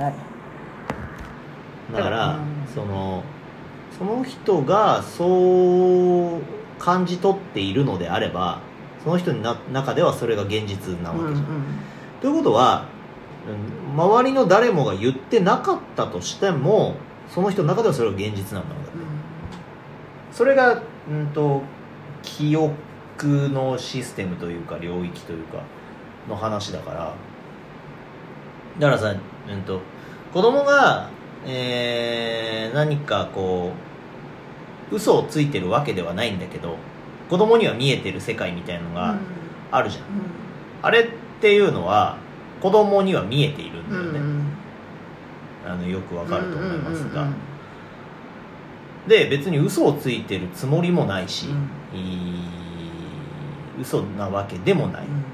はい。だからうん。そのその人がそう感じ取っているのであればその人のな中ではそれが現実なわうんけじゃん、ということはうん周りの誰もが言ってなかったとしてもその人の中ではそれが現実なんだろうだってそれが、うん、と記憶のシステムというか領域というかの話だから。だからさ、うん、と子供が、えー何かこう嘘をついてるわけではないんだけど子供には見えてる世界みたいのうん。があるじゃん、うあれっていうのは子供には見えているんだよね、んうん。あのよくわかると思いますが、うんうんで別に嘘をついてるつもりもないし、うん。いい嘘なわけでもない、うんうん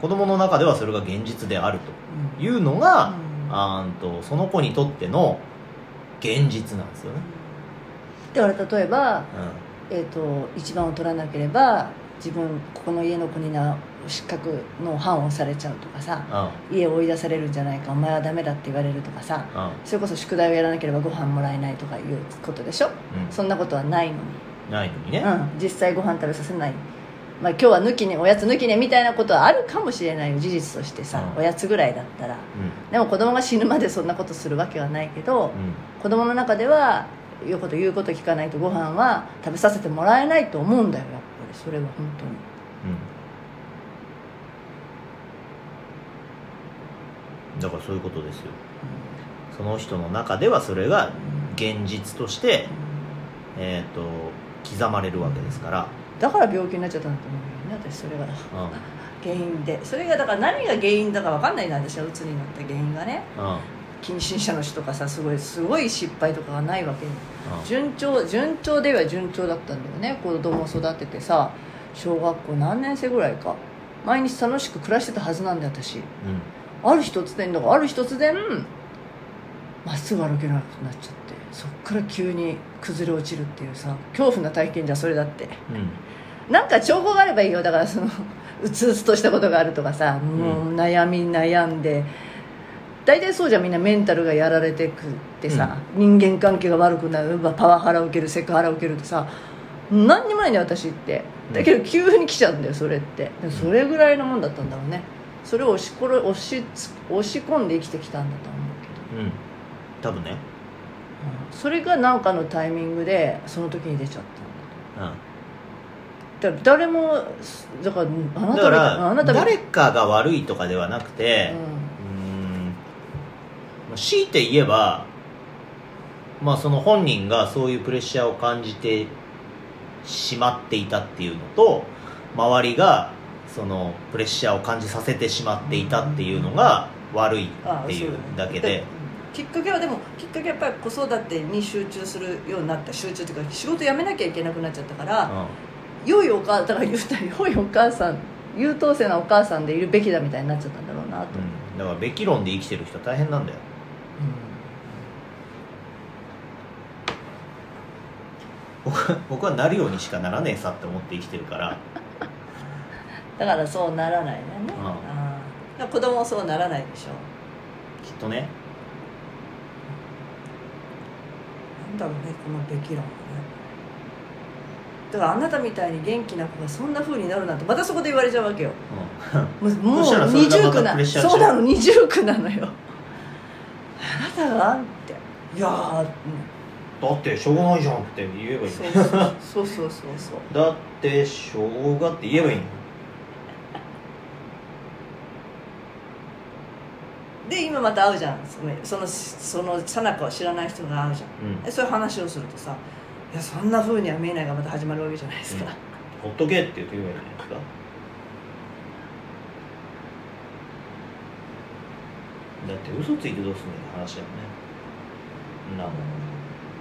子供の中ではそれが現実であるうん。というのが、うん。あーんとその子にとっての現実なんですよね、だから例えば、うえー、と一番を取らなければ自分ここの家の子にな失格の判をされちゃうとかさんうん。家を追い出されるんじゃないかお前はダメだって言われるとかさうん。それこそ宿題をやらなければご飯もらえないとかいうことでしょ？うん。そんなことはないのに、ないのにね、うん、実際ご飯食べさせない、まあ、今日は抜きねおやつ抜きねみたいなことはあるかもしれないよ事実としてさ、うん。おやつぐらいだったら。うでも子供が死ぬまでそんなことするわけはないけど、んうん。子供の中では言うこと言うこと聞かないとご飯は食べさせてもらえないと思うんだよやっぱりそれは本当に。うん。だからそういうことですよ。その人の中ではそれが現実として、えー、と刻まれるわけですから、だから病気になっちゃったんだと思うよね私それが。うん。原因で。それがだから何が原因だか分かんないんだ私はうつになった原因がね。うん。近親者の人とかさすごいすごい失敗とかがないわけにうん。順調順調では順調だったんだよね。子供を育ててさ小学校何年生ぐらいか。毎日楽しく暮らしてたはずなんだよ私。ある日突然だからある日突然まっすぐ歩けなくなっちゃってそっから急に崩れ落ちるっていうさ恐怖な体験じゃんそれだって。うんうんなんか兆候があればいいよ。だからその うつうつとしたことがあるとかさもう悩み悩んで。大体そうじゃんみんなメンタルがやられてくってさ、人間関係が悪くなる。パワハラ受けるセクハラ受けるってさ何にもないんだよ私って。だけど急に来ちゃうんだよそれって。でそれぐらいのもんだったんだろうね。それを押しこれ押しつ押し込んで生きてきたんだと思うけど。うん。多分ね。うん。それが何かのタイミングでその時に出ちゃったんだう。ん。とだから誰もだからあなたあなた誰かが悪いとかではなくてうーん。強いて言えばまあその本人がそういうプレッシャーを感じてしまっていたっていうのと周りがそのプレッシャーを感じさせてしまっていたっていうのが悪いっていうだけで。きっかけはでもきっかけはやっぱり子育てに集中するようになった。集中っていうか仕事辞めなきゃいけなくなっちゃったから、良いお母だから言うたら良いお母さん 優等生なお母さんでいるべきだみたいになっちゃったんだろうなと、うん。うんだからべき論で生きてる人は大変なんだよ。僕は僕はなるようにしかならねえさって思って生きてるから。だからそうならないね、うん。子供もそうならないでしょ。きっとね。なんだろうねこのべき論はねだからあなたみたいに元気な子がそんな風になるなんてまたそこで言われちゃうわけよ。うん。もう二重苦なそうなの二重苦なのよ。あなたがって。いやだってしょうがないじゃんって言えばいいそうそうそうそうそう。だってしょうがって言えばいいの。で今また会うじゃん。そのそのそのさなかを知らない人が会うじゃんうんでそういう話をするとさいやそんな風には見えないがまた始まるわけじゃないですか、ほっとけって言って言えばいいんじゃないですか？だって嘘ついてどうすんのって話だよね。んなもん。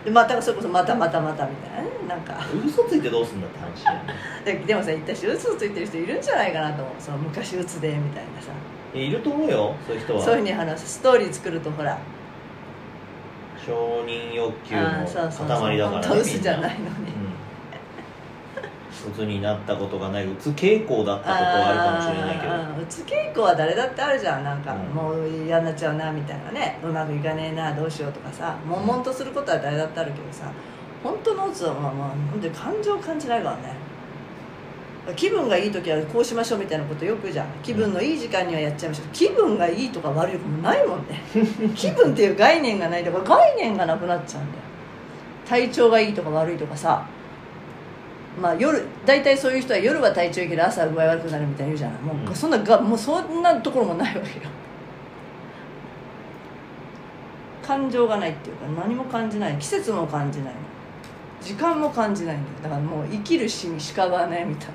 でまたそれこそまたまたまたみたいなね。なんか。嘘ついてどうすんだって話だよね。ででもさ言ったし嘘ついてる人いるんじゃないかなと思う。その昔鬱でみたいなさ。いると思うよそういう人は。そういうふうに話すストーリー作るとほら承認欲求の塊だからね。本当嘘じゃないのに。みん。な鬱になったことがない。うつ傾向だったことはあるかもしれないけど。うつ傾向は誰だってあるじゃん。なんか、うん。もう嫌になっちゃうなみたいなね。うまくいかねえなどうしようとかさ。悶々とすることは誰だってあるけどさ。本当のうつはまあまあ本当に感情を感じないからね気分がいい時はこうしましょうみたいなことよくじゃん。気分のいい時間にはやっちゃいましょう。気分がいいとか悪いとかもないもんね。気分っていう概念がないとか概念がなくなっちゃうんだよ。体調がいいとか悪いとかさ。まあ夜大体そういう人は夜は体調いいけど朝は具合悪くなるみたいに言うじゃない。もう、うん。そんながもうそんなところもないわけよ。感情がないっていうか何も感じない。季節も感じない。の時間も感じないんだよ。だからもう生きる死にしかがねみたいな